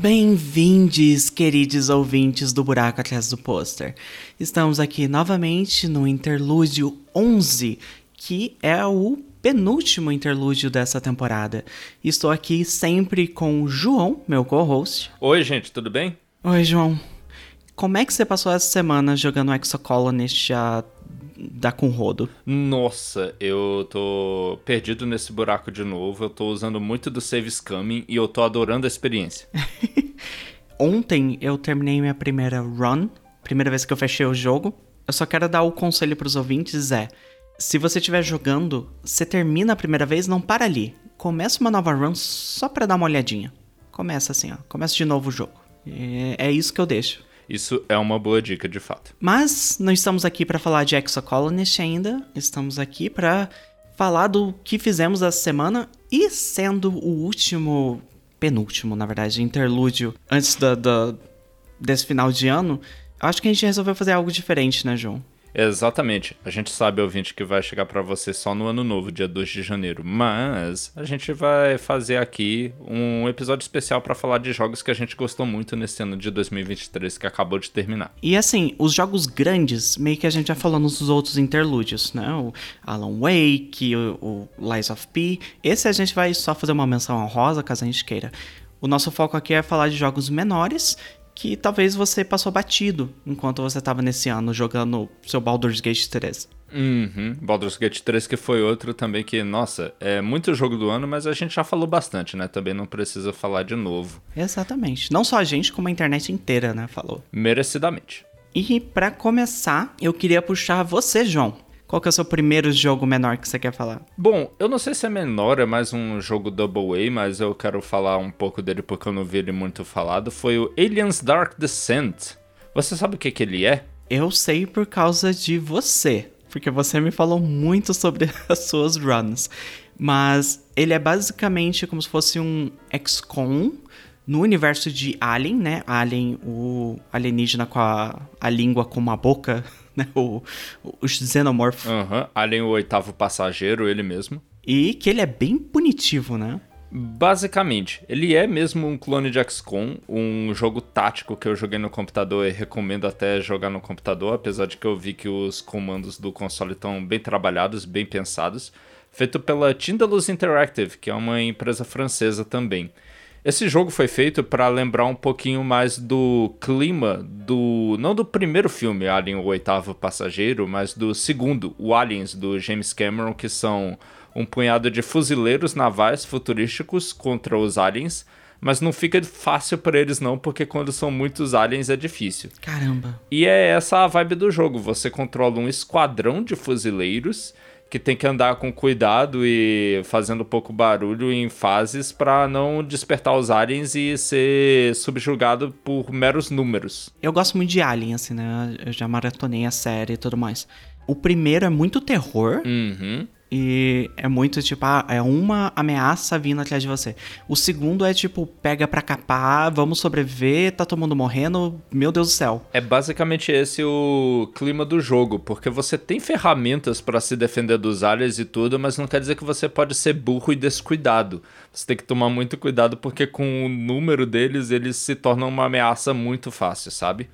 Bem-vindos, queridos ouvintes do Buraco Atrás do Pôster. Estamos aqui novamente no interlúdio 11, que é o penúltimo interlúdio dessa temporada. Estou aqui sempre com o João, meu co-host. Oi, gente, tudo bem? Oi, João. Como é que você passou essa semana jogando Exocolonist já dá com rodo? Nossa, eu tô perdido nesse buraco de novo. Eu tô usando muito do Save Scamming e eu tô adorando a experiência. Ontem eu terminei minha primeira run, primeira vez que eu fechei o jogo. Eu só quero dar o conselho pros ouvintes é, se você estiver jogando, você termina a primeira vez, não para ali. Começa uma nova run só pra dar uma olhadinha. Começa assim, ó. Começa de novo o jogo. É, é isso que eu deixo. Isso é uma boa dica, de fato. Mas não estamos aqui para falar de Exocolonist ainda. Estamos aqui para falar do que fizemos essa semana e sendo o último, penúltimo, na verdade, interlúdio antes da, da, desse final de ano, acho que a gente resolveu fazer algo diferente, né, João? Exatamente. A gente sabe, ouvinte, que vai chegar para você só no ano novo, dia 2 de janeiro. Mas a gente vai fazer aqui um episódio especial para falar de jogos que a gente gostou muito nesse ano de 2023 que acabou de terminar. E assim, os jogos grandes, meio que a gente já falou nos outros interlúdios, né? O Alan Wake, o, o Lies of P. Esse a gente vai só fazer uma menção honrosa, caso a gente queira. O nosso foco aqui é falar de jogos menores que talvez você passou batido enquanto você estava nesse ano jogando seu Baldur's Gate 3. Uhum. Baldur's Gate 3 que foi outro também que, nossa, é muito jogo do ano, mas a gente já falou bastante, né? Também não precisa falar de novo. Exatamente. Não só a gente, como a internet inteira, né? Falou. Merecidamente. E para começar, eu queria puxar você, João. Qual que é o seu primeiro jogo menor que você quer falar? Bom, eu não sei se é menor, é mais um jogo Double A, mas eu quero falar um pouco dele porque eu não vi ele muito falado. Foi o Aliens Dark Descent. Você sabe o que, que ele é? Eu sei por causa de você, porque você me falou muito sobre as suas runs. Mas ele é basicamente como se fosse um XCOM no universo de Alien, né? Alien, o alienígena com a, a língua com uma boca né? O, o Xenomorph. Aham, uhum. Alien o oitavo passageiro, ele mesmo. E que ele é bem punitivo, né? Basicamente, ele é mesmo um clone de XCOM, um jogo tático que eu joguei no computador e recomendo até jogar no computador, apesar de que eu vi que os comandos do console estão bem trabalhados, bem pensados. Feito pela Tindalus Interactive, que é uma empresa francesa também. Esse jogo foi feito para lembrar um pouquinho mais do clima do. não do primeiro filme, Alien o Oitavo Passageiro, mas do segundo, o Aliens, do James Cameron, que são um punhado de fuzileiros navais futurísticos contra os aliens. Mas não fica fácil para eles não, porque quando são muitos aliens é difícil. Caramba. E é essa a vibe do jogo. Você controla um esquadrão de fuzileiros que tem que andar com cuidado e fazendo pouco barulho em fases para não despertar os aliens e ser subjugado por meros números. Eu gosto muito de Alien, assim, né? Eu já maratonei a série e tudo mais. O primeiro é muito terror. Uhum. E é muito tipo, ah, é uma ameaça vindo atrás de você. O segundo é tipo, pega pra capar, vamos sobreviver, tá todo mundo morrendo, meu Deus do céu. É basicamente esse o clima do jogo, porque você tem ferramentas para se defender dos aliens e tudo, mas não quer dizer que você pode ser burro e descuidado. Você tem que tomar muito cuidado porque com o número deles, eles se tornam uma ameaça muito fácil, sabe?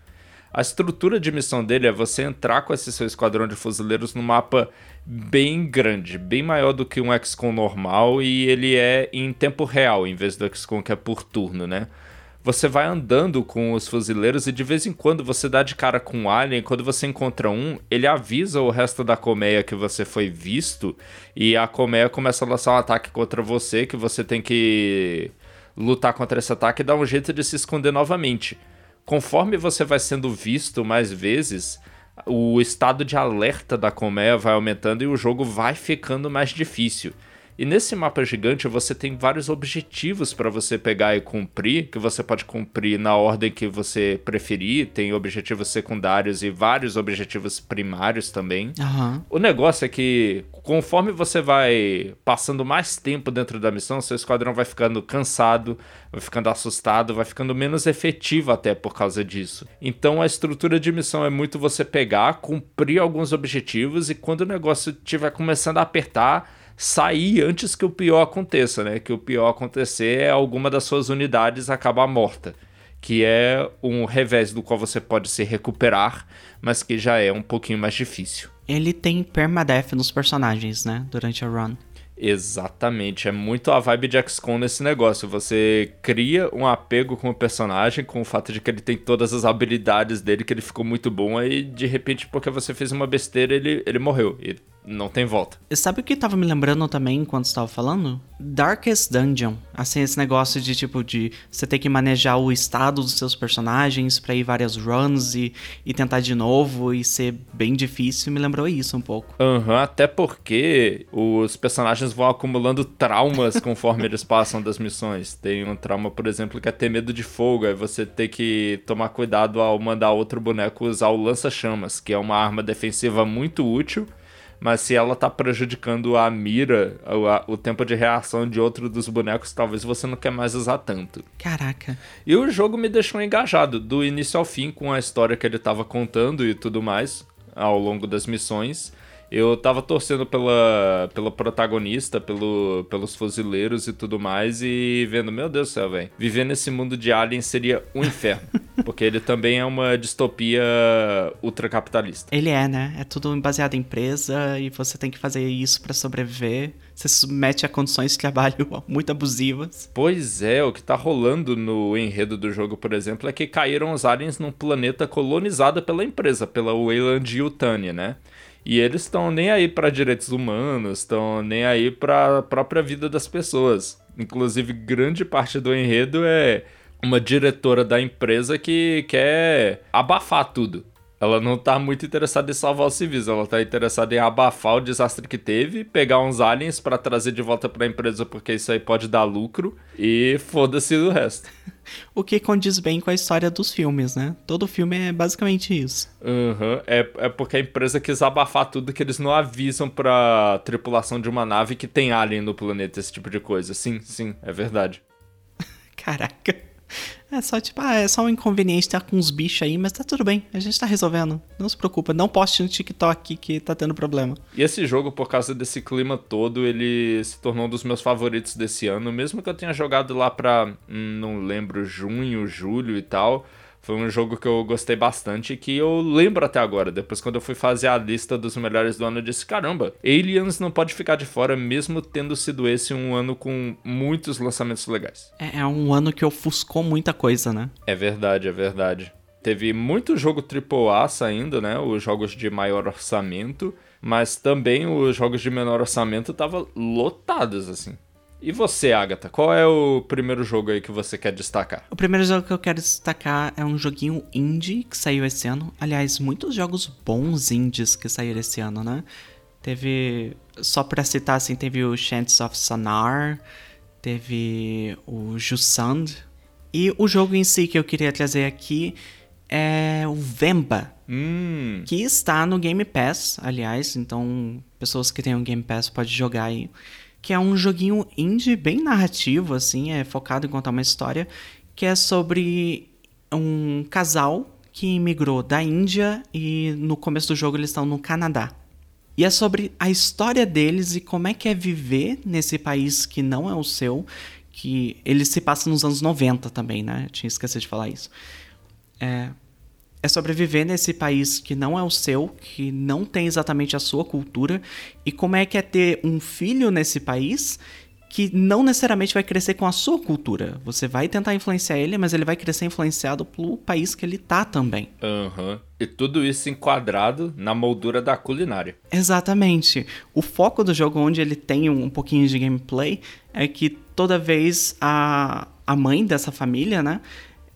A estrutura de missão dele é você entrar com esse seu esquadrão de fuzileiros no mapa bem grande, bem maior do que um XCOM normal e ele é em tempo real, em vez do XCOM que é por turno, né? Você vai andando com os fuzileiros e de vez em quando você dá de cara com um alien. Quando você encontra um, ele avisa o resto da colmeia que você foi visto e a colmeia começa a lançar um ataque contra você que você tem que lutar contra esse ataque e dar um jeito de se esconder novamente conforme você vai sendo visto mais vezes, o estado de alerta da colmeia vai aumentando e o jogo vai ficando mais difícil. E nesse mapa gigante você tem vários objetivos para você pegar e cumprir, que você pode cumprir na ordem que você preferir. Tem objetivos secundários e vários objetivos primários também. Uhum. O negócio é que conforme você vai passando mais tempo dentro da missão, seu esquadrão vai ficando cansado, vai ficando assustado, vai ficando menos efetivo até por causa disso. Então a estrutura de missão é muito você pegar, cumprir alguns objetivos e quando o negócio estiver começando a apertar sair antes que o pior aconteça, né? Que o pior acontecer é alguma das suas unidades acabar morta. Que é um revés do qual você pode se recuperar, mas que já é um pouquinho mais difícil. Ele tem permadeath nos personagens, né? Durante a run. Exatamente, é muito a vibe de XCOM nesse negócio. Você cria um apego com o personagem, com o fato de que ele tem todas as habilidades dele, que ele ficou muito bom, aí de repente, porque você fez uma besteira, ele, ele morreu. E não tem volta. Sabe o que tava me lembrando também enquanto estava falando? Darkest Dungeon. Assim, esse negócio de tipo de você ter que manejar o estado dos seus personagens para ir várias runs e, e tentar de novo e ser bem difícil, me lembrou isso um pouco. Aham, uhum, até porque os personagens vão acumulando traumas conforme eles passam das missões. Tem um trauma, por exemplo, que é ter medo de fogo, aí você tem que tomar cuidado ao mandar outro boneco usar o lança-chamas, que é uma arma defensiva muito útil mas se ela tá prejudicando a mira, o, o, tempo de reação de outro dos bonecos, talvez você não quer mais usar tanto. Caraca. E o jogo me deixou engajado, do início ao fim, com a história que ele tava contando e tudo mais, ao longo das missões. Eu tava torcendo pela, pela protagonista, pelo, pelos fuzileiros e tudo mais, e vendo, meu Deus do céu, velho. Viver nesse mundo de Alien seria um inferno. porque ele também é uma distopia ultracapitalista. Ele é, né? É tudo baseado em empresa e você tem que fazer isso para sobreviver. Você se submete a condições de trabalho muito abusivas. Pois é, o que tá rolando no enredo do jogo, por exemplo, é que caíram os aliens num planeta colonizado pela empresa, pela Wayland Yutani, né? E eles estão nem aí para direitos humanos, estão nem aí para a própria vida das pessoas. Inclusive, grande parte do enredo é uma diretora da empresa que quer abafar tudo. Ela não tá muito interessada em salvar os civis, ela tá interessada em abafar o desastre que teve, pegar uns aliens para trazer de volta para a empresa porque isso aí pode dar lucro e foda-se do resto. o que condiz bem com a história dos filmes, né? Todo filme é basicamente isso. Uhum. É, é porque a empresa quis abafar tudo que eles não avisam pra tripulação de uma nave que tem alien no planeta, esse tipo de coisa. Sim, sim, é verdade. Caraca. É só tipo, ah, é só um inconveniente estar com uns bichos aí, mas tá tudo bem, a gente tá resolvendo. Não se preocupa, não poste no TikTok que tá tendo problema. E esse jogo, por causa desse clima todo, ele se tornou um dos meus favoritos desse ano, mesmo que eu tenha jogado lá pra, hum, não lembro, junho, julho e tal. Foi um jogo que eu gostei bastante e que eu lembro até agora. Depois, quando eu fui fazer a lista dos melhores do ano, eu disse: caramba, Aliens não pode ficar de fora, mesmo tendo sido esse um ano com muitos lançamentos legais. É, é um ano que ofuscou muita coisa, né? É verdade, é verdade. Teve muito jogo AAA saindo, né? Os jogos de maior orçamento, mas também os jogos de menor orçamento estavam lotados, assim. E você, Agatha, qual é o primeiro jogo aí que você quer destacar? O primeiro jogo que eu quero destacar é um joguinho indie que saiu esse ano. Aliás, muitos jogos bons indies que saíram esse ano, né? Teve, só pra citar assim, teve o Chants of Sonar, teve o Jusand. E o jogo em si que eu queria trazer aqui é o Vemba. Hum. Que está no Game Pass, aliás. Então, pessoas que têm um Game Pass podem jogar aí que é um joguinho indie bem narrativo, assim, é focado em contar uma história, que é sobre um casal que migrou da Índia e no começo do jogo eles estão no Canadá. E é sobre a história deles e como é que é viver nesse país que não é o seu, que ele se passa nos anos 90 também, né? Eu tinha esquecido de falar isso. É, é sobreviver nesse país que não é o seu, que não tem exatamente a sua cultura, e como é que é ter um filho nesse país que não necessariamente vai crescer com a sua cultura. Você vai tentar influenciar ele, mas ele vai crescer influenciado pelo país que ele tá também. Aham. Uhum. E tudo isso enquadrado na moldura da culinária. Exatamente. O foco do jogo, onde ele tem um pouquinho de gameplay, é que toda vez a, a mãe dessa família, né?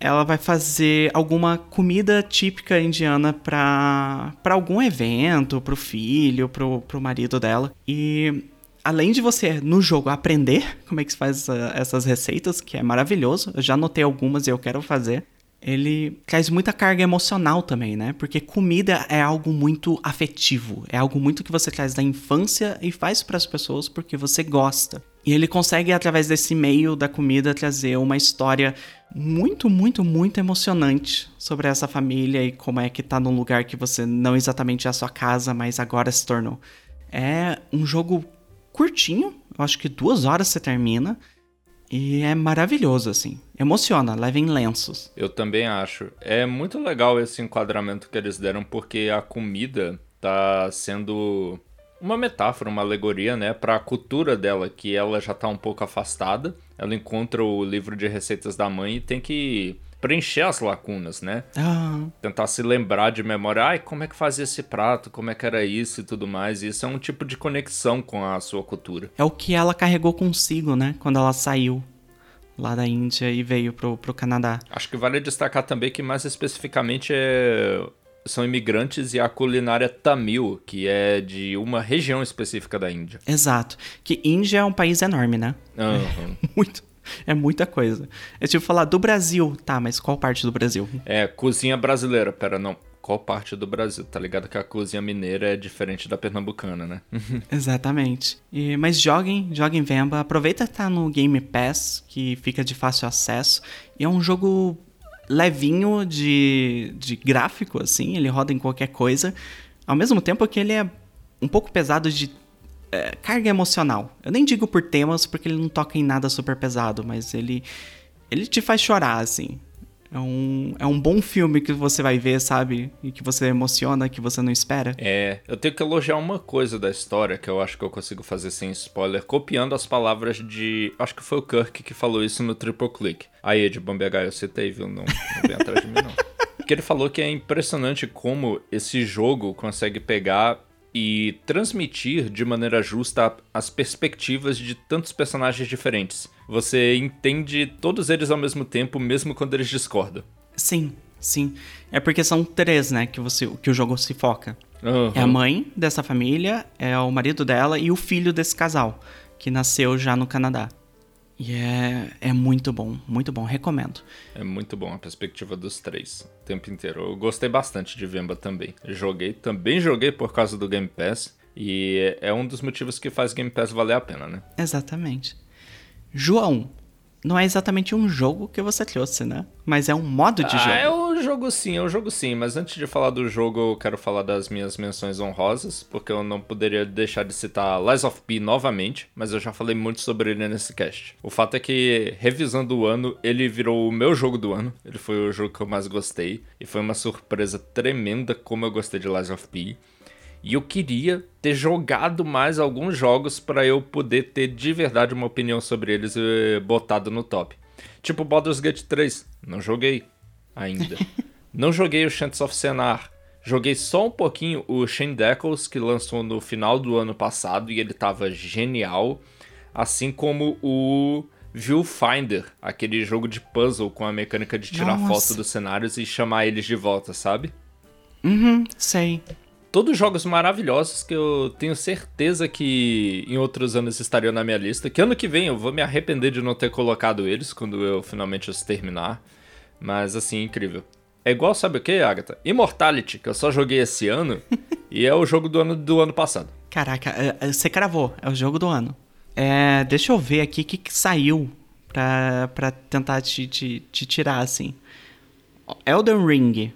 Ela vai fazer alguma comida típica indiana para algum evento, pro filho, pro, pro marido dela. E além de você no jogo aprender como é que se faz essa, essas receitas, que é maravilhoso, eu já anotei algumas e eu quero fazer. Ele traz muita carga emocional também, né? Porque comida é algo muito afetivo, é algo muito que você traz da infância e faz para as pessoas porque você gosta. E ele consegue, através desse meio da comida, trazer uma história muito, muito, muito emocionante sobre essa família e como é que tá num lugar que você não exatamente é a sua casa, mas agora se tornou. É um jogo curtinho, eu acho que duas horas você termina. E é maravilhoso, assim. Emociona, leva em lenços. Eu também acho. É muito legal esse enquadramento que eles deram, porque a comida tá sendo uma metáfora, uma alegoria, né, para a cultura dela, que ela já tá um pouco afastada. Ela encontra o livro de receitas da mãe e tem que preencher as lacunas, né? Ah, Tentar se lembrar de memória, ai, como é que fazia esse prato, como é que era isso e tudo mais. Isso é um tipo de conexão com a sua cultura. é o que ela carregou consigo, né? Quando ela saiu lá da Índia e veio pro, pro Canadá. Acho que vale destacar também que mais especificamente é... são imigrantes e a culinária tamil, que é de uma região específica da Índia. Exato. Que Índia é um país enorme, né? Aham. Muito. É muita coisa. É tipo falar do Brasil. Tá, mas qual parte do Brasil? É, cozinha brasileira. Pera, não. Qual parte do Brasil? Tá ligado que a cozinha mineira é diferente da pernambucana, né? Exatamente. E, mas joguem, joguem Vemba. Aproveita que tá no Game Pass, que fica de fácil acesso. E é um jogo levinho de, de gráfico, assim. Ele roda em qualquer coisa. Ao mesmo tempo que ele é um pouco pesado de é, carga emocional. Eu nem digo por temas, porque ele não toca em nada super pesado, mas ele, ele te faz chorar, assim. É um, é um bom filme que você vai ver, sabe? E que você emociona, que você não espera. É, eu tenho que elogiar uma coisa da história que eu acho que eu consigo fazer sem spoiler, copiando as palavras de. Acho que foi o Kirk que falou isso no Triple Click. Aí, de Bombegar, eu citei, viu? Não, não vem atrás de mim, não. Que ele falou que é impressionante como esse jogo consegue pegar e transmitir de maneira justa as perspectivas de tantos personagens diferentes. Você entende todos eles ao mesmo tempo, mesmo quando eles discordam. Sim, sim. É porque são três, né, que, você, que o jogo se foca. Aham. É a mãe dessa família, é o marido dela e o filho desse casal, que nasceu já no Canadá. E é, é muito bom, muito bom, recomendo. É muito bom a perspectiva dos três o tempo inteiro. Eu gostei bastante de Vemba também. Joguei, também joguei por causa do Game Pass. E é um dos motivos que faz Game Pass valer a pena, né? Exatamente. João, não é exatamente um jogo que você trouxe, né? Mas é um modo de ah, jogo. é um jogo sim, é um jogo sim. Mas antes de falar do jogo, eu quero falar das minhas menções honrosas, porque eu não poderia deixar de citar Lies of P novamente, mas eu já falei muito sobre ele nesse cast. O fato é que, revisando o ano, ele virou o meu jogo do ano. Ele foi o jogo que eu mais gostei. E foi uma surpresa tremenda como eu gostei de Lies of P. E eu queria ter jogado mais alguns jogos para eu poder ter de verdade uma opinião sobre eles e botado no top. Tipo Baldur's Gate 3, não joguei ainda. não joguei o Chants of Senar. Joguei só um pouquinho o Shane Deckles, que lançou no final do ano passado e ele tava genial. Assim como o Viewfinder, aquele jogo de puzzle com a mecânica de tirar Nossa. foto dos cenários e chamar eles de volta, sabe? Uhum, sei. Todos jogos maravilhosos que eu tenho certeza que em outros anos estariam na minha lista. Que ano que vem eu vou me arrepender de não ter colocado eles quando eu finalmente os terminar. Mas assim, incrível. É igual, sabe o que, Agatha? Immortality, que eu só joguei esse ano e é o jogo do ano do ano passado. Caraca, é- é- você cravou, é o jogo do ano. É, deixa eu ver aqui o que, que saiu pra, pra tentar te, te, te tirar, assim. Elden Ring.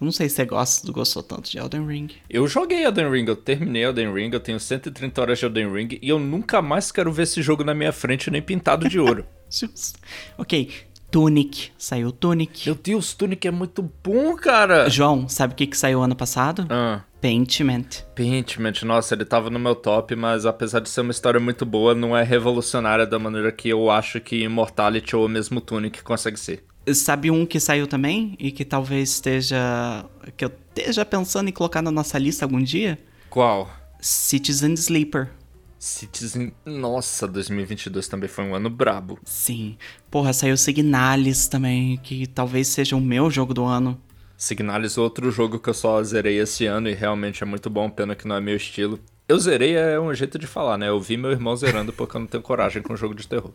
Eu não sei se você gosta, gostou tanto de Elden Ring. Eu joguei Elden Ring, eu terminei Elden Ring, eu tenho 130 horas de Elden Ring e eu nunca mais quero ver esse jogo na minha frente nem pintado de ouro. Justo. Ok, Tunic. Saiu Tunic. Meu Deus, Tunic é muito bom, cara! João, sabe o que, que saiu ano passado? Ah. Paintment. Paintment, nossa, ele tava no meu top, mas apesar de ser uma história muito boa, não é revolucionária da maneira que eu acho que Immortality ou mesmo Tunic consegue ser. Sabe um que saiu também e que talvez esteja. que eu esteja pensando em colocar na nossa lista algum dia? Qual? Citizen Sleeper. Citizen. Nossa, 2022 também foi um ano brabo. Sim. Porra, saiu Signalis também, que talvez seja o meu jogo do ano. Signalis, outro jogo que eu só zerei esse ano e realmente é muito bom, pena que não é meu estilo. Eu zerei é um jeito de falar, né? Eu vi meu irmão zerando porque eu não tenho coragem com jogo de terror.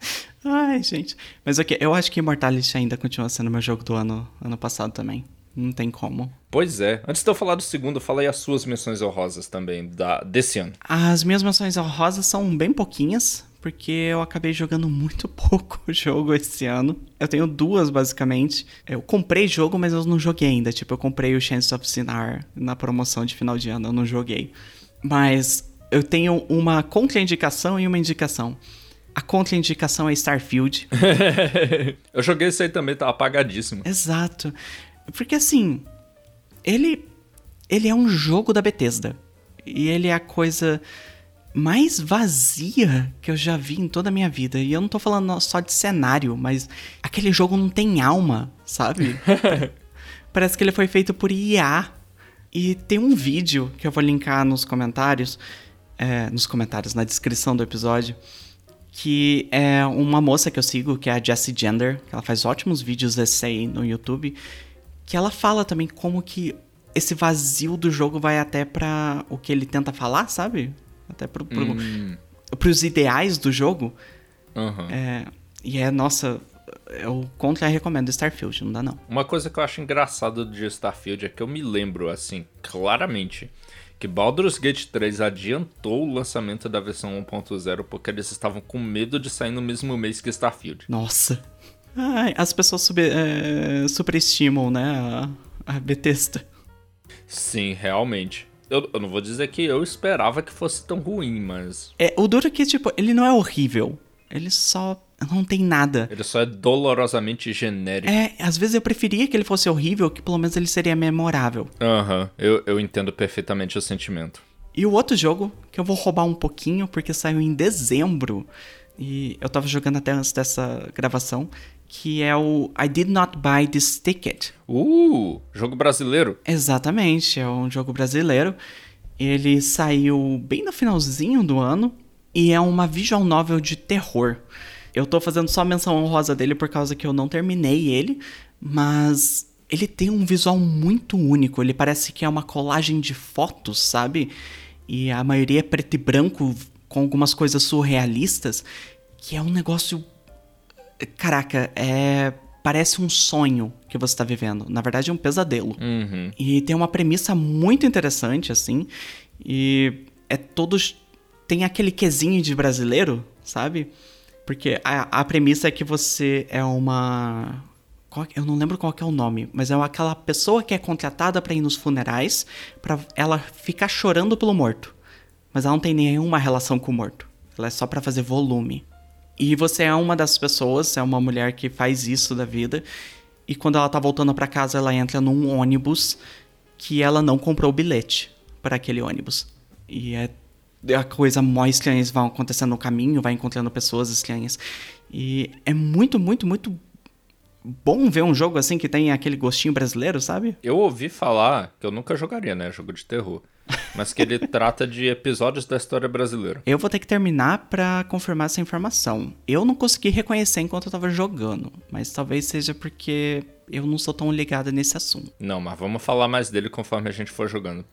Ai, gente. Mas ok, eu acho que Immortality ainda continua sendo meu jogo do ano, ano passado também. Não tem como. Pois é. Antes de eu falar do segundo, fala aí as suas menções honrosas também, da, desse ano. As minhas menções honrosas são bem pouquinhas, porque eu acabei jogando muito pouco o jogo esse ano. Eu tenho duas, basicamente. Eu comprei jogo, mas eu não joguei ainda. Tipo, eu comprei o Chance of Sinar na promoção de final de ano, eu não joguei. Mas eu tenho uma contraindicação e uma indicação. A contraindicação é Starfield. eu joguei isso aí também, tá apagadíssimo. Exato. Porque assim, ele ele é um jogo da Bethesda. E ele é a coisa mais vazia que eu já vi em toda a minha vida. E eu não tô falando só de cenário, mas aquele jogo não tem alma, sabe? Parece que ele foi feito por IA. E tem um vídeo que eu vou linkar nos comentários, é, nos comentários, na descrição do episódio, que é uma moça que eu sigo, que é a Jessie Gender, que ela faz ótimos vídeos essay no YouTube, que ela fala também como que esse vazio do jogo vai até para o que ele tenta falar, sabe? Até pro, pro, hum. pros ideais do jogo. Uhum. É, e é, nossa, eu contra recomendo Starfield, não dá não. Uma coisa que eu acho engraçado de Starfield é que eu me lembro, assim, claramente, que Baldur's Gate 3 adiantou o lançamento da versão 1.0 porque eles estavam com medo de sair no mesmo mês que Starfield. Nossa. Ai, as pessoas sub, é, superestimam, né, a, a Bethesda. Sim, realmente. Eu, eu, não vou dizer que eu esperava que fosse tão ruim, mas. É, o duro é que, tipo, ele não é horrível. Ele só não tem nada. Ele só é dolorosamente genérico. É, às vezes eu preferia que ele fosse horrível, que pelo menos ele seria memorável. Aham, uhum, eu, eu entendo perfeitamente o sentimento. E o outro jogo, que eu vou roubar um pouquinho, porque saiu em dezembro, e eu tava jogando até antes dessa gravação, que é o I Did Not Buy This Ticket. Uh, jogo brasileiro. Exatamente, é um jogo brasileiro. Ele saiu bem no finalzinho do ano e é uma visual novel de terror. Eu tô fazendo só menção honrosa dele por causa que eu não terminei ele, mas ele tem um visual muito único. Ele parece que é uma colagem de fotos, sabe? E a maioria é preto e branco com algumas coisas surrealistas, que é um negócio Caraca, é. Parece um sonho que você está vivendo. Na verdade, é um pesadelo. Uhum. E tem uma premissa muito interessante, assim. E é todos. Tem aquele quesinho de brasileiro, sabe? Porque a, a premissa é que você é uma. Eu não lembro qual é o nome, mas é aquela pessoa que é contratada para ir nos funerais para ela ficar chorando pelo morto. Mas ela não tem nenhuma relação com o morto. Ela é só para fazer volume. E você é uma das pessoas, é uma mulher que faz isso da vida. E quando ela tá voltando para casa, ela entra num ônibus que ela não comprou o bilhete para aquele ônibus. E é a coisa mais estranha vai acontecendo no caminho, vai encontrando pessoas estranhas. E é muito, muito, muito bom ver um jogo assim que tem aquele gostinho brasileiro, sabe? Eu ouvi falar, que eu nunca jogaria, né? Jogo de terror mas que ele trata de episódios da história brasileira. Eu vou ter que terminar para confirmar essa informação. Eu não consegui reconhecer enquanto eu tava jogando, mas talvez seja porque eu não sou tão ligado nesse assunto. Não, mas vamos falar mais dele conforme a gente for jogando.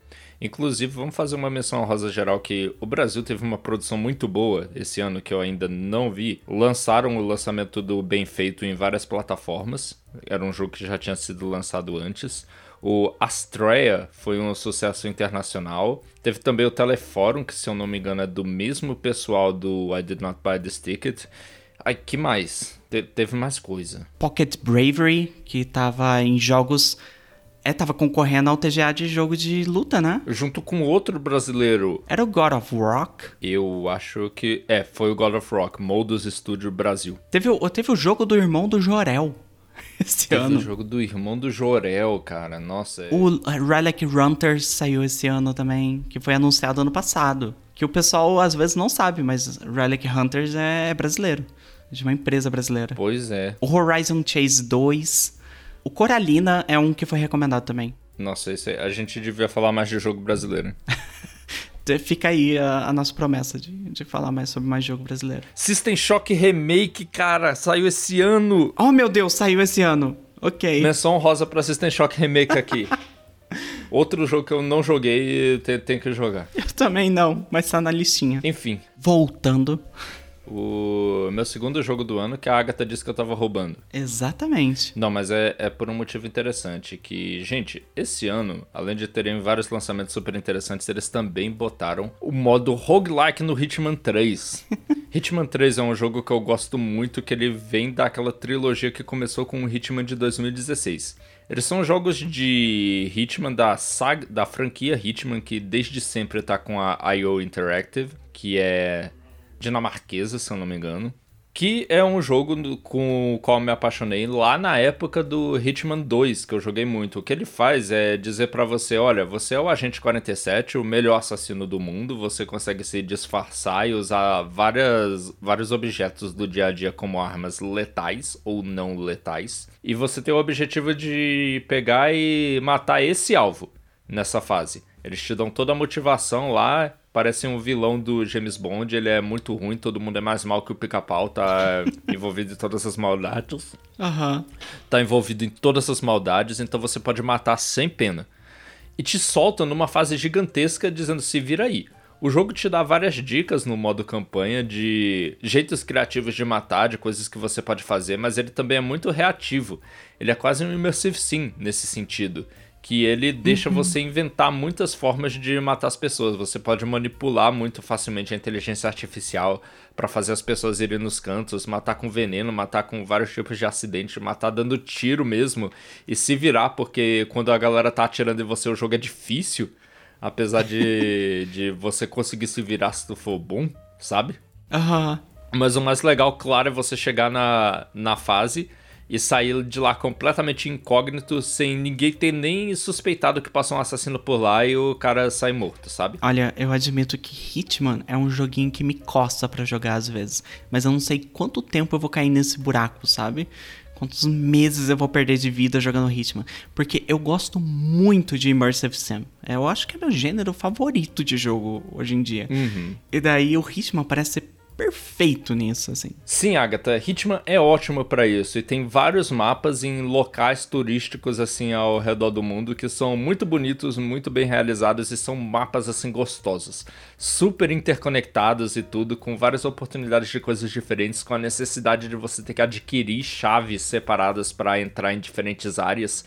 Inclusive, vamos fazer uma menção rosa geral que o Brasil teve uma produção muito boa esse ano que eu ainda não vi. Lançaram o lançamento do Bem Feito em várias plataformas. Era um jogo que já tinha sido lançado antes. O Astrea foi um sucesso internacional. Teve também o Telefórum, que se eu não me engano é do mesmo pessoal do I Did Not Buy This Ticket. Ai, que mais? Te teve mais coisa. Pocket Bravery, que tava em jogos. É, tava concorrendo ao TGA de jogo de luta, né? Junto com outro brasileiro. Era o God of Rock? Eu acho que. É, foi o God of Rock, Modus Studio Brasil. Teve, teve o jogo do irmão do Jorel. esse Teve ano. o jogo do irmão do Jorel, cara. Nossa. É... O Relic Hunters saiu esse ano também, que foi anunciado ano passado. Que o pessoal às vezes não sabe, mas Relic Hunters é brasileiro. De uma empresa brasileira. Pois é. O Horizon Chase 2. O Coralina é um que foi recomendado também. Nossa, esse, a gente devia falar mais de jogo brasileiro. fica aí a, a, nossa promessa de, de falar mais sobre mais jogo brasileiro. System Shock Remake, cara, saiu esse ano. Oh, meu Deus, saiu esse ano. Ok. Menção rosa pra System Shock Remake aqui. Outro jogo que eu não joguei e tenho que jogar. Eu também não, mas tá na listinha. Enfim. Voltando. O meu segundo jogo do ano, que a Agatha disse que eu tava roubando. Exatamente. Não, mas é, é por um motivo interessante. Que, gente, esse ano, além de terem vários lançamentos super interessantes, eles também botaram o modo roguelike no Hitman 3. Hitman 3 é um jogo que eu gosto muito, que ele vem daquela trilogia que começou com o Hitman de 2016. Eles são jogos de Hitman da saga, da franquia Hitman, que desde sempre tá com a IO Interactive, que é dinamarquesa, se eu não me engano. Que é um jogo com o qual me apaixonei lá na época do Hitman 2, que eu joguei muito. O que ele faz é dizer para você: olha, você é o Agente 47, o melhor assassino do mundo, você consegue se disfarçar e usar várias, vários objetos do dia a dia como armas letais ou não letais. E você tem o objetivo de pegar e matar esse alvo nessa fase. Eles te dão toda a motivação lá parece um vilão do James Bond, ele é muito ruim, todo mundo é mais mal que o pica-pau, tá envolvido em todas as maldades. Aham. Uhum. Tá envolvido em todas as maldades, então você pode matar sem pena. E te solta numa fase gigantesca dizendo se vira aí. O jogo te dá várias dicas no modo campanha de jeitos criativos de matar, de coisas que você pode fazer, mas ele também é muito reativo. Ele é quase um immersive sim nesse sentido que ele deixa uhum. você inventar muitas formas de matar as pessoas. Você pode manipular muito facilmente a inteligência artificial para fazer as pessoas irem nos cantos, matar com veneno, matar com vários tipos de acidente, matar dando tiro mesmo e se virar, porque quando a galera tá atirando em você o jogo é difícil, apesar de, de você conseguir se virar se tu for bom, sabe? Aham. Uhum. Mas o mais legal, claro, é você chegar na, na fase e sair de lá completamente incógnito, sem ninguém ter nem suspeitado que passou um assassino por lá e o cara sai morto, sabe? Olha, eu admito que Hitman é um joguinho que me coça para jogar às vezes, mas eu não sei quanto tempo eu vou cair nesse buraco, sabe? Quantos meses eu vou perder de vida jogando Hitman? Porque eu gosto muito de Immersive Sim. Eu acho que é meu gênero favorito de jogo hoje em dia. Uhum. E daí o Hitman parece ser perfeito nisso, assim. Sim, Agatha, Hitman é ótimo para isso e tem vários mapas em locais turísticos assim ao redor do mundo que são muito bonitos, muito bem realizados e são mapas assim gostosos, super interconectados e tudo, com várias oportunidades de coisas diferentes, com a necessidade de você ter que adquirir chaves separadas para entrar em diferentes áreas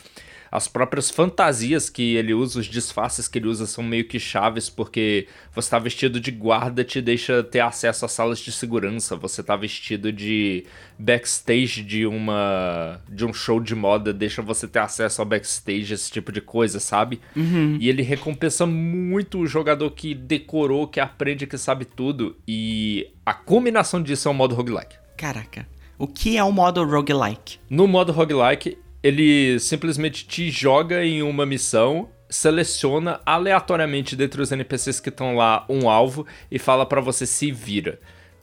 as próprias fantasias que ele usa, os disfarces que ele usa são meio que chaves, porque você tá vestido de guarda te deixa ter acesso a salas de segurança, você tá vestido de backstage de uma de um show de moda, deixa você ter acesso ao backstage, esse tipo de coisa, sabe? Uhum. E ele recompensa muito o jogador que decorou, que aprende, que sabe tudo, e a combinação disso é o modo roguelike. Caraca. O que é o modo roguelike? No modo roguelike, ele simplesmente te joga em uma missão, seleciona aleatoriamente dentre os NPCs que estão lá um alvo e fala para você se vira.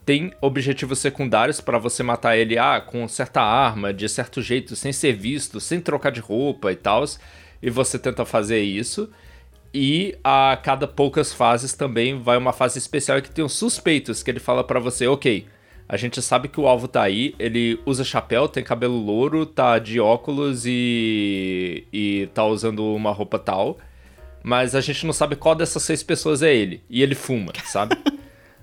Tem objetivos secundários para você matar ele ah, com certa arma, de certo jeito, sem ser visto, sem trocar de roupa e tal. E você tenta fazer isso. E a cada poucas fases também vai uma fase especial que tem os suspeitos, que ele fala para você, ok, a gente sabe que o alvo tá aí, ele usa chapéu, tem cabelo louro, tá de óculos e, e tá usando uma roupa tal. Mas a gente não sabe qual dessas seis pessoas é ele. E ele fuma, sabe?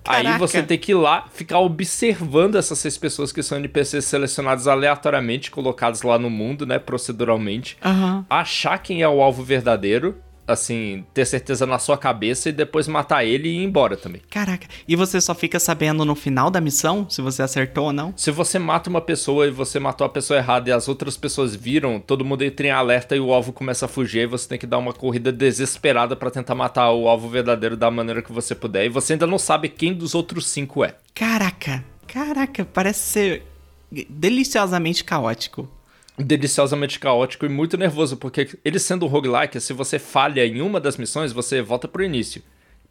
Aí você tem que ir lá ficar observando essas seis pessoas que são NPCs selecionados aleatoriamente, colocados lá no mundo, né, proceduralmente. Uhum. Achar quem é o alvo verdadeiro assim, ter certeza na sua cabeça e depois matar ele e ir embora também. Caraca, e você só fica sabendo no final da missão se você acertou ou não? Se você mata uma pessoa e você matou a pessoa errada e as outras pessoas viram, todo mundo entra em alerta e o alvo começa a fugir e você tem que dar uma corrida desesperada para tentar matar o alvo verdadeiro da maneira que você puder e você ainda não sabe quem dos outros cinco é. Caraca, caraca, parece ser deliciosamente caótico deliciosamente caótico e muito nervoso, porque ele sendo um roguelike, se você falha em uma das missões, você volta pro início.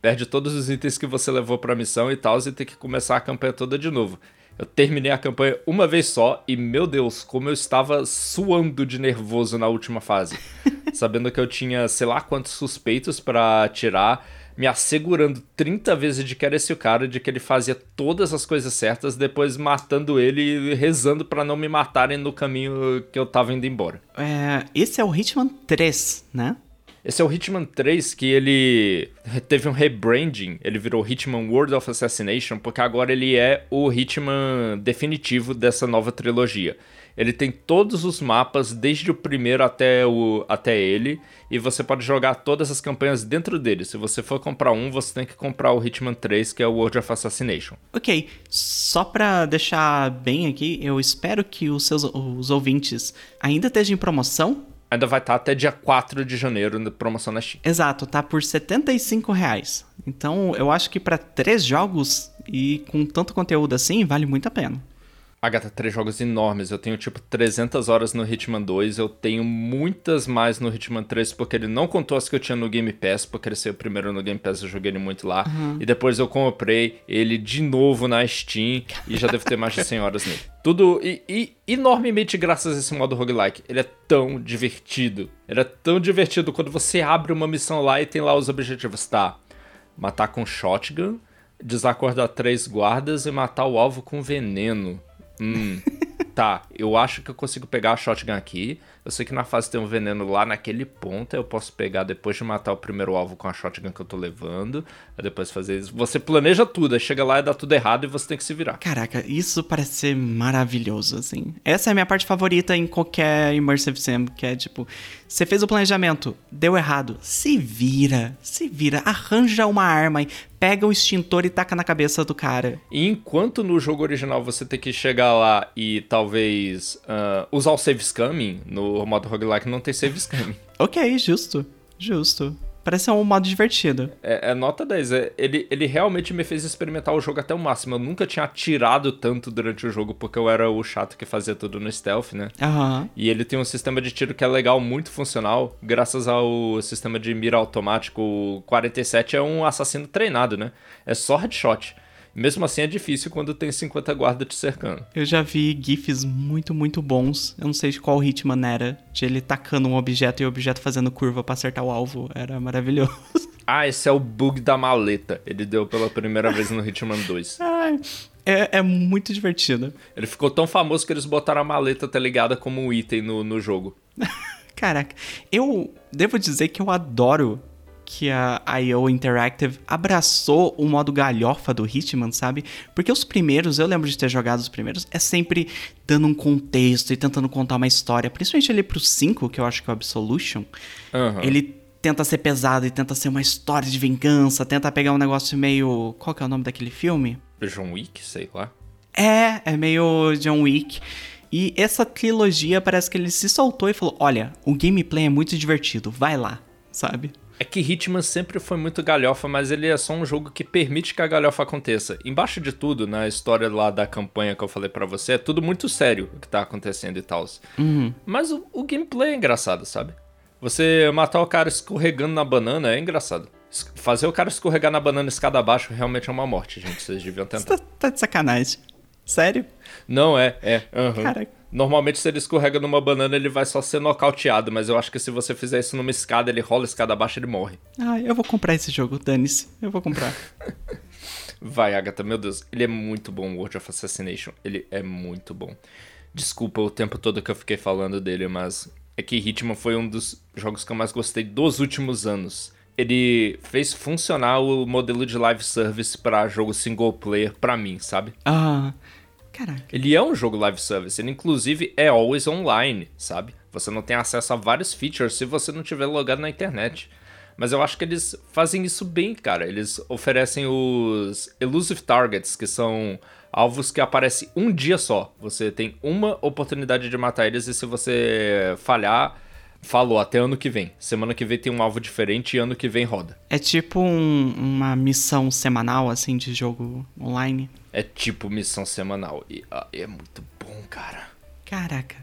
Perde todos os itens que você levou pra missão e tal, e tem que começar a campanha toda de novo. Eu terminei a campanha uma vez só e, meu Deus, como eu estava suando de nervoso na última fase. Sabendo que eu tinha, sei lá quantos suspeitos para tirar me assegurando 30 vezes de que era esse o cara, de que ele fazia todas as coisas certas, depois matando ele e rezando para não me matarem no caminho que eu tava indo embora. É, esse é o Hitman 3, né? Esse é o Hitman 3 que ele teve um rebranding, ele virou Hitman World of Assassination, porque agora ele é o Hitman definitivo dessa nova trilogia. Ele tem todos os mapas, desde o primeiro até, o, até ele, e você pode jogar todas as campanhas dentro dele. Se você for comprar um, você tem que comprar o Hitman 3, que é o World of Assassination. Ok, só pra deixar bem aqui, eu espero que os seus os ouvintes ainda estejam em promoção. Ainda vai estar até dia 4 de janeiro na promoção na Steam. Exato, tá por 75 reais. Então eu acho que para três jogos e com tanto conteúdo assim, vale muito a pena. Agatha, três jogos enormes. Eu tenho tipo 300 horas no Hitman 2. Eu tenho muitas mais no Hitman 3 porque ele não contou as que eu tinha no Game Pass, porque ele saiu primeiro no Game Pass. Eu joguei ele muito lá. Uhum. E depois eu comprei ele de novo na Steam e já deve ter mais de 100 horas nele. Tudo. E, e enormemente graças a esse modo roguelike. Ele é tão divertido. Ele é tão divertido quando você abre uma missão lá e tem lá os objetivos. Tá. Matar com shotgun, desacordar três guardas e matar o alvo com veneno. Hum, tá, eu acho que eu consigo pegar a shotgun aqui. Eu sei que na fase tem um veneno lá naquele ponto. Eu posso pegar depois de matar o primeiro alvo com a shotgun que eu tô levando. Aí depois fazer isso. Você planeja tudo, aí chega lá e dá tudo errado e você tem que se virar. Caraca, isso parece ser maravilhoso, assim. Essa é a minha parte favorita em qualquer Immersive Sim, que é tipo, você fez o planejamento, deu errado, se vira, se vira, arranja uma arma e pega o extintor e taca na cabeça do cara. E enquanto no jogo original você tem que chegar lá e talvez uh, usar o save scamming, no modo roguelike não tem save scamming. ok, justo, justo. Parece um modo divertido. É, é nota 10. É, ele, ele realmente me fez experimentar o jogo até o máximo. Eu nunca tinha atirado tanto durante o jogo, porque eu era o chato que fazia tudo no stealth, né? Uhum. E ele tem um sistema de tiro que é legal, muito funcional. Graças ao sistema de mira automático, o 47 é um assassino treinado, né? É só headshot. Mesmo assim é difícil quando tem 50 guardas te cercando. Eu já vi GIFs muito, muito bons. Eu não sei de qual Hitman era. De ele tacando um objeto e o objeto fazendo curva para acertar o alvo. Era maravilhoso. Ah, esse é o bug da maleta. Ele deu pela primeira vez no Hitman 2. Ai, é, é, muito divertido. Ele ficou tão famoso que eles botaram a maleta, tá ligada, como um item no, no jogo. Caraca, eu devo dizer que eu adoro que a IO Interactive abraçou o modo galhofa do Hitman, sabe? Porque os primeiros, eu lembro de ter jogado os primeiros, é sempre dando um contexto e tentando contar uma história. Principalmente ali pro 5, que eu acho que é o Absolution. Uhum. Ele tenta ser pesado e tenta ser uma história de vingança, tenta pegar um negócio meio. Qual que é o nome daquele filme? John Wick, sei lá. É, é meio John Wick. E essa trilogia parece que ele se soltou e falou: Olha, o gameplay é muito divertido, vai lá, sabe? É que Hitman sempre foi muito galhofa, mas ele é só um jogo que permite que a galhofa aconteça. Embaixo de tudo, na história lá da campanha que eu falei para você, é tudo muito sério o que tá acontecendo e tal. Uhum. Mas o, o, gameplay é engraçado, sabe? Você matar o cara escorregando na banana é engraçado. Fazer o cara escorregar na banana escada abaixo realmente é uma morte, gente. Vocês deviam tentar. Você tá, tá de sacanagem. Sério? Não, é, é. Uhum. Cara, Normalmente, se ele escorrega numa banana, ele vai só ser nocauteado, mas eu acho que se você fizer isso numa escada, ele rola a escada abaixo e ele morre. Ah, eu vou comprar esse jogo, dane-se. Eu vou comprar. vai, Agatha, meu Deus. Ele é muito bom, World of Assassination. Ele é muito bom. Desculpa o tempo todo que eu fiquei falando dele, mas é que Hitman foi um dos jogos que eu mais gostei dos últimos anos. Ele fez funcionar o modelo de live service para jogo single player para mim, sabe? Ah. Caraca. Ele é um jogo live service, ele inclusive é always online, sabe? Você não tem acesso a vários features se você não tiver logado na internet. Mas eu acho que eles fazem isso bem, cara. Eles oferecem os Elusive Targets, que são alvos que aparecem um dia só. Você tem uma oportunidade de matar eles e se você falhar, falou até ano que vem. Semana que vem tem um alvo diferente e ano que vem roda. É tipo um, uma missão semanal, assim, de jogo online? É tipo missão semanal. E ah, é muito bom, cara. Caraca.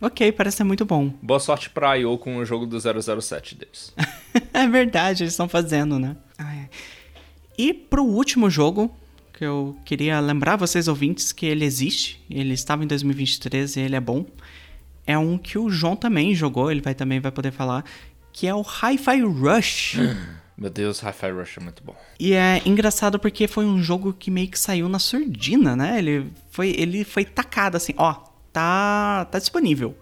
Ok, parece ser muito bom. Boa sorte pra I.O. com o jogo do 007 deles. é verdade, eles estão fazendo, né? Ah, é. E pro último jogo, que eu queria lembrar vocês ouvintes que ele existe, ele estava em 2023 e ele é bom. É um que o João também jogou, ele vai também vai poder falar, que é o Hi-Fi Rush. Meu Deus, Hi-Fi Rush é muito bom. E é engraçado porque foi um jogo que meio que saiu na surdina, né? Ele foi, ele foi tacado assim, ó, tá, tá disponível.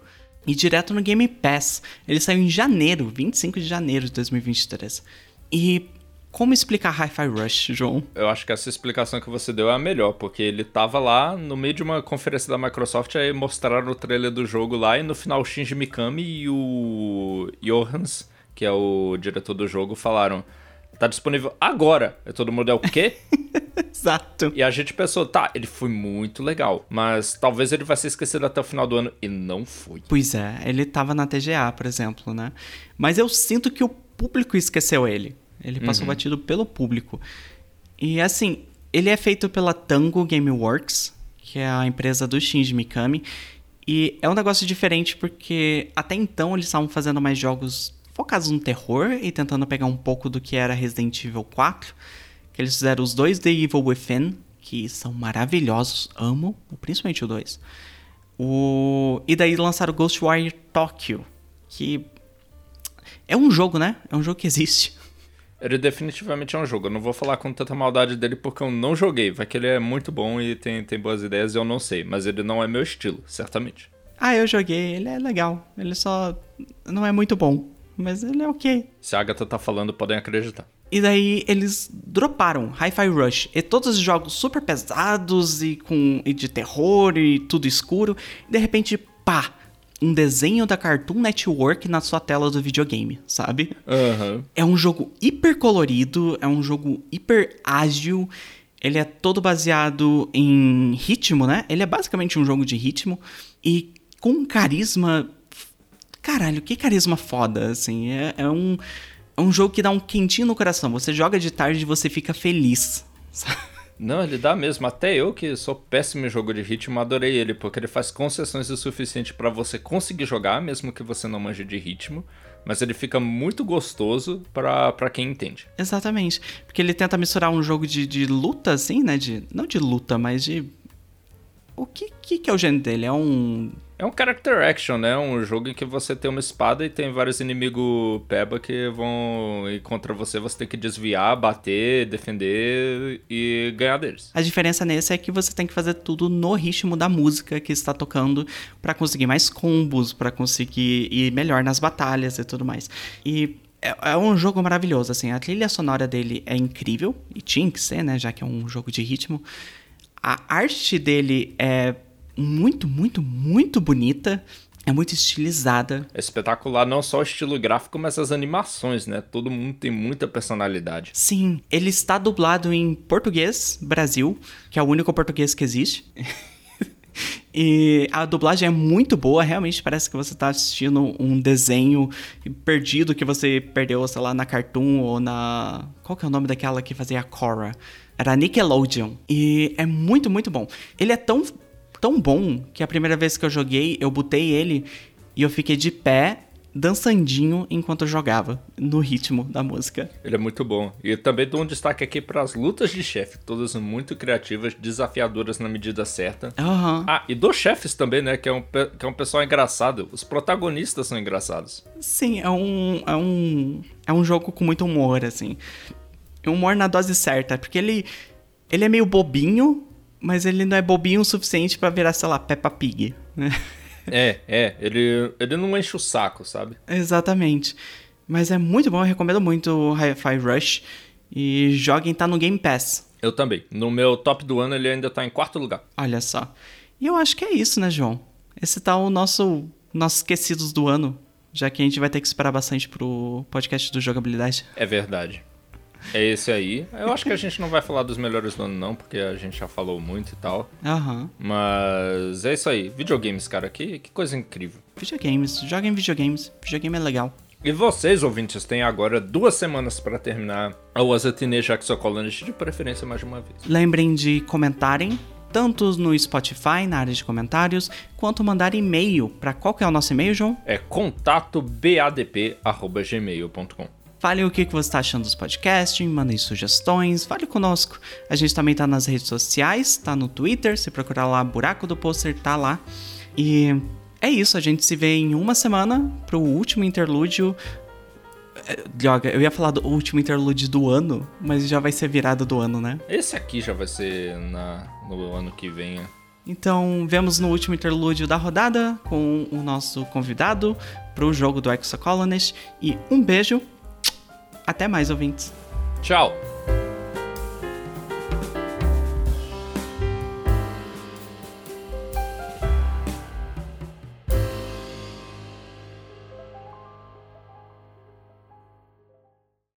e direto no Game Pass. Ele saiu em janeiro, 25 de janeiro de 2023. E como explicar Hi-Fi Rush, João? Eu acho que essa explicação que você deu é a melhor, porque ele tava lá no meio de uma conferência da Microsoft, aí mostraram o trailer do jogo lá, e no final o Shinji Mikami e o Johans, que é o diretor do jogo, falaram: tá disponível agora. E todo mundo é o quê? Exato. E a gente pensou, tá, ele foi muito legal, mas talvez ele vai ser esquecido até o final do ano, e não foi. Pois é, ele tava na TGA, por exemplo, né? Mas eu sinto que o público esqueceu ele. Ele passou uhum. batido pelo público. E assim, ele é feito pela Tango Gameworks, que é a empresa do Shinji Mikami. E é um negócio diferente porque até então eles estavam fazendo mais jogos focados no terror e tentando pegar um pouco do que era Resident Evil 4. Que eles fizeram os dois The Evil Within, que são maravilhosos, amo, principalmente o 2. O... E daí lançaram Ghostwire Tokyo, que é um jogo, né? É um jogo que existe. Ele definitivamente é um jogo. Eu não vou falar com tanta maldade dele porque eu não joguei. Vai que ele é muito bom e tem, tem boas ideias e eu não sei. Mas ele não é meu estilo, certamente. Ah, eu joguei. Ele é legal. Ele só não é muito bom. Mas ele é ok. Se a Agatha tá falando, podem acreditar. E daí eles droparam Hi-Fi Rush. E todos os jogos super pesados e com e de terror e tudo escuro. E de repente, pá! Um desenho da Cartoon Network na sua tela do videogame, sabe? Uhum. É um jogo hiper colorido, é um jogo hiper ágil. Ele é todo baseado em ritmo, né? Ele é basicamente um jogo de ritmo e com carisma. Caralho, que carisma foda, assim. É, é um, é um jogo que dá um quentinho no coração. Você joga de tarde e você fica feliz. Sabe? Não, ele dá mesmo. Até eu, que sou péssimo em jogo de ritmo, adorei ele, porque ele faz concessões o suficiente para você conseguir jogar, mesmo que você não manje de ritmo. Mas ele fica muito gostoso para quem entende. Exatamente. Porque ele tenta misturar um jogo de, de luta, assim, né? De, não de luta, mas de. O que, que, que é o gênero dele? É um é um character action, né? Um jogo em que você tem uma espada e tem vários inimigos peba que vão ir contra você. Você tem que desviar, bater, defender e ganhar deles. A diferença nesse é que você tem que fazer tudo no ritmo da música que está tocando para conseguir mais combos, para conseguir ir melhor nas batalhas e tudo mais. E é, é, um jogo maravilhoso, assim. A trilha sonora dele é incrível, e tinha que ser, né? Já que é um jogo de ritmo. A arte dele é muito, muito, muito bonita. É muito estilizada. É espetacular, não só o estilo gráfico, mas as animações, né? Todo mundo tem muita personalidade. Sim, ele está dublado em português, Brasil, que é o único português que existe. E a dublagem é muito boa, realmente parece que você está assistindo um desenho perdido que você perdeu, sei lá, na Cartoon ou na. Qual que é o nome daquela que fazia a Cora? Era Nickelodeon. E é muito, muito bom. Ele é tão tão bom que a primeira vez que eu joguei, eu botei ele e eu fiquei de pé dançandinho enquanto eu jogava, no ritmo da música. Ele é muito bom. E também dou um destaque aqui para as lutas de chefe, todas muito criativas, desafiadoras na medida certa. Uhum. Ah, e dos chefes também, né? Que é, um, que é um pessoal engraçado. Os protagonistas são engraçados. Sim, é um, é um, é um jogo com muito humor, assim. Humor na dose certa, porque ele, ele é meio bobinho, mas ele não é bobinho o suficiente para virar, sei lá, Peppa Pig, né? É, é, ele, ele não enche o saco, sabe? Exatamente. Mas é muito bom, eu recomendo muito o Hi-Fi Rush. E joguem, tá no Game Pass. Eu também. No meu top do ano ele ainda tá em quarto lugar. Olha só. E eu acho que é isso, né, João? Esse tá o nosso nossos esquecidos do ano, já que a gente vai ter que esperar bastante pro podcast do jogabilidade. É verdade. É esse aí. Eu acho que a gente não vai falar dos melhores do ano, não, porque a gente já falou muito e tal. Aham. Mas é isso aí. Videogames, cara, que, que coisa incrível. Videogames, joguem videogames. Videogame é legal. E vocês, ouvintes, têm agora duas semanas para terminar a Was a Teenage Exocolonist, de preferência mais de uma vez. Lembrem de comentarem tanto no Spotify, na área de comentários, quanto mandar e-mail. Para qual que é o nosso e-mail, João? É contatobadp.gmail.com Fale o que você está achando dos podcasts, mandem sugestões, fale conosco. A gente também está nas redes sociais, está no Twitter, se procurar lá Buraco do Pôster, tá lá. E é isso, a gente se vê em uma semana pro último interlúdio. É, droga, eu ia falar do último interlúdio do ano, mas já vai ser virada do ano, né? Esse aqui já vai ser na, no ano que vem. Então, vemos no último interlúdio da rodada com o nosso convidado para o jogo do Exocolonist. E um beijo. Até mais, ouvintes. Tchau.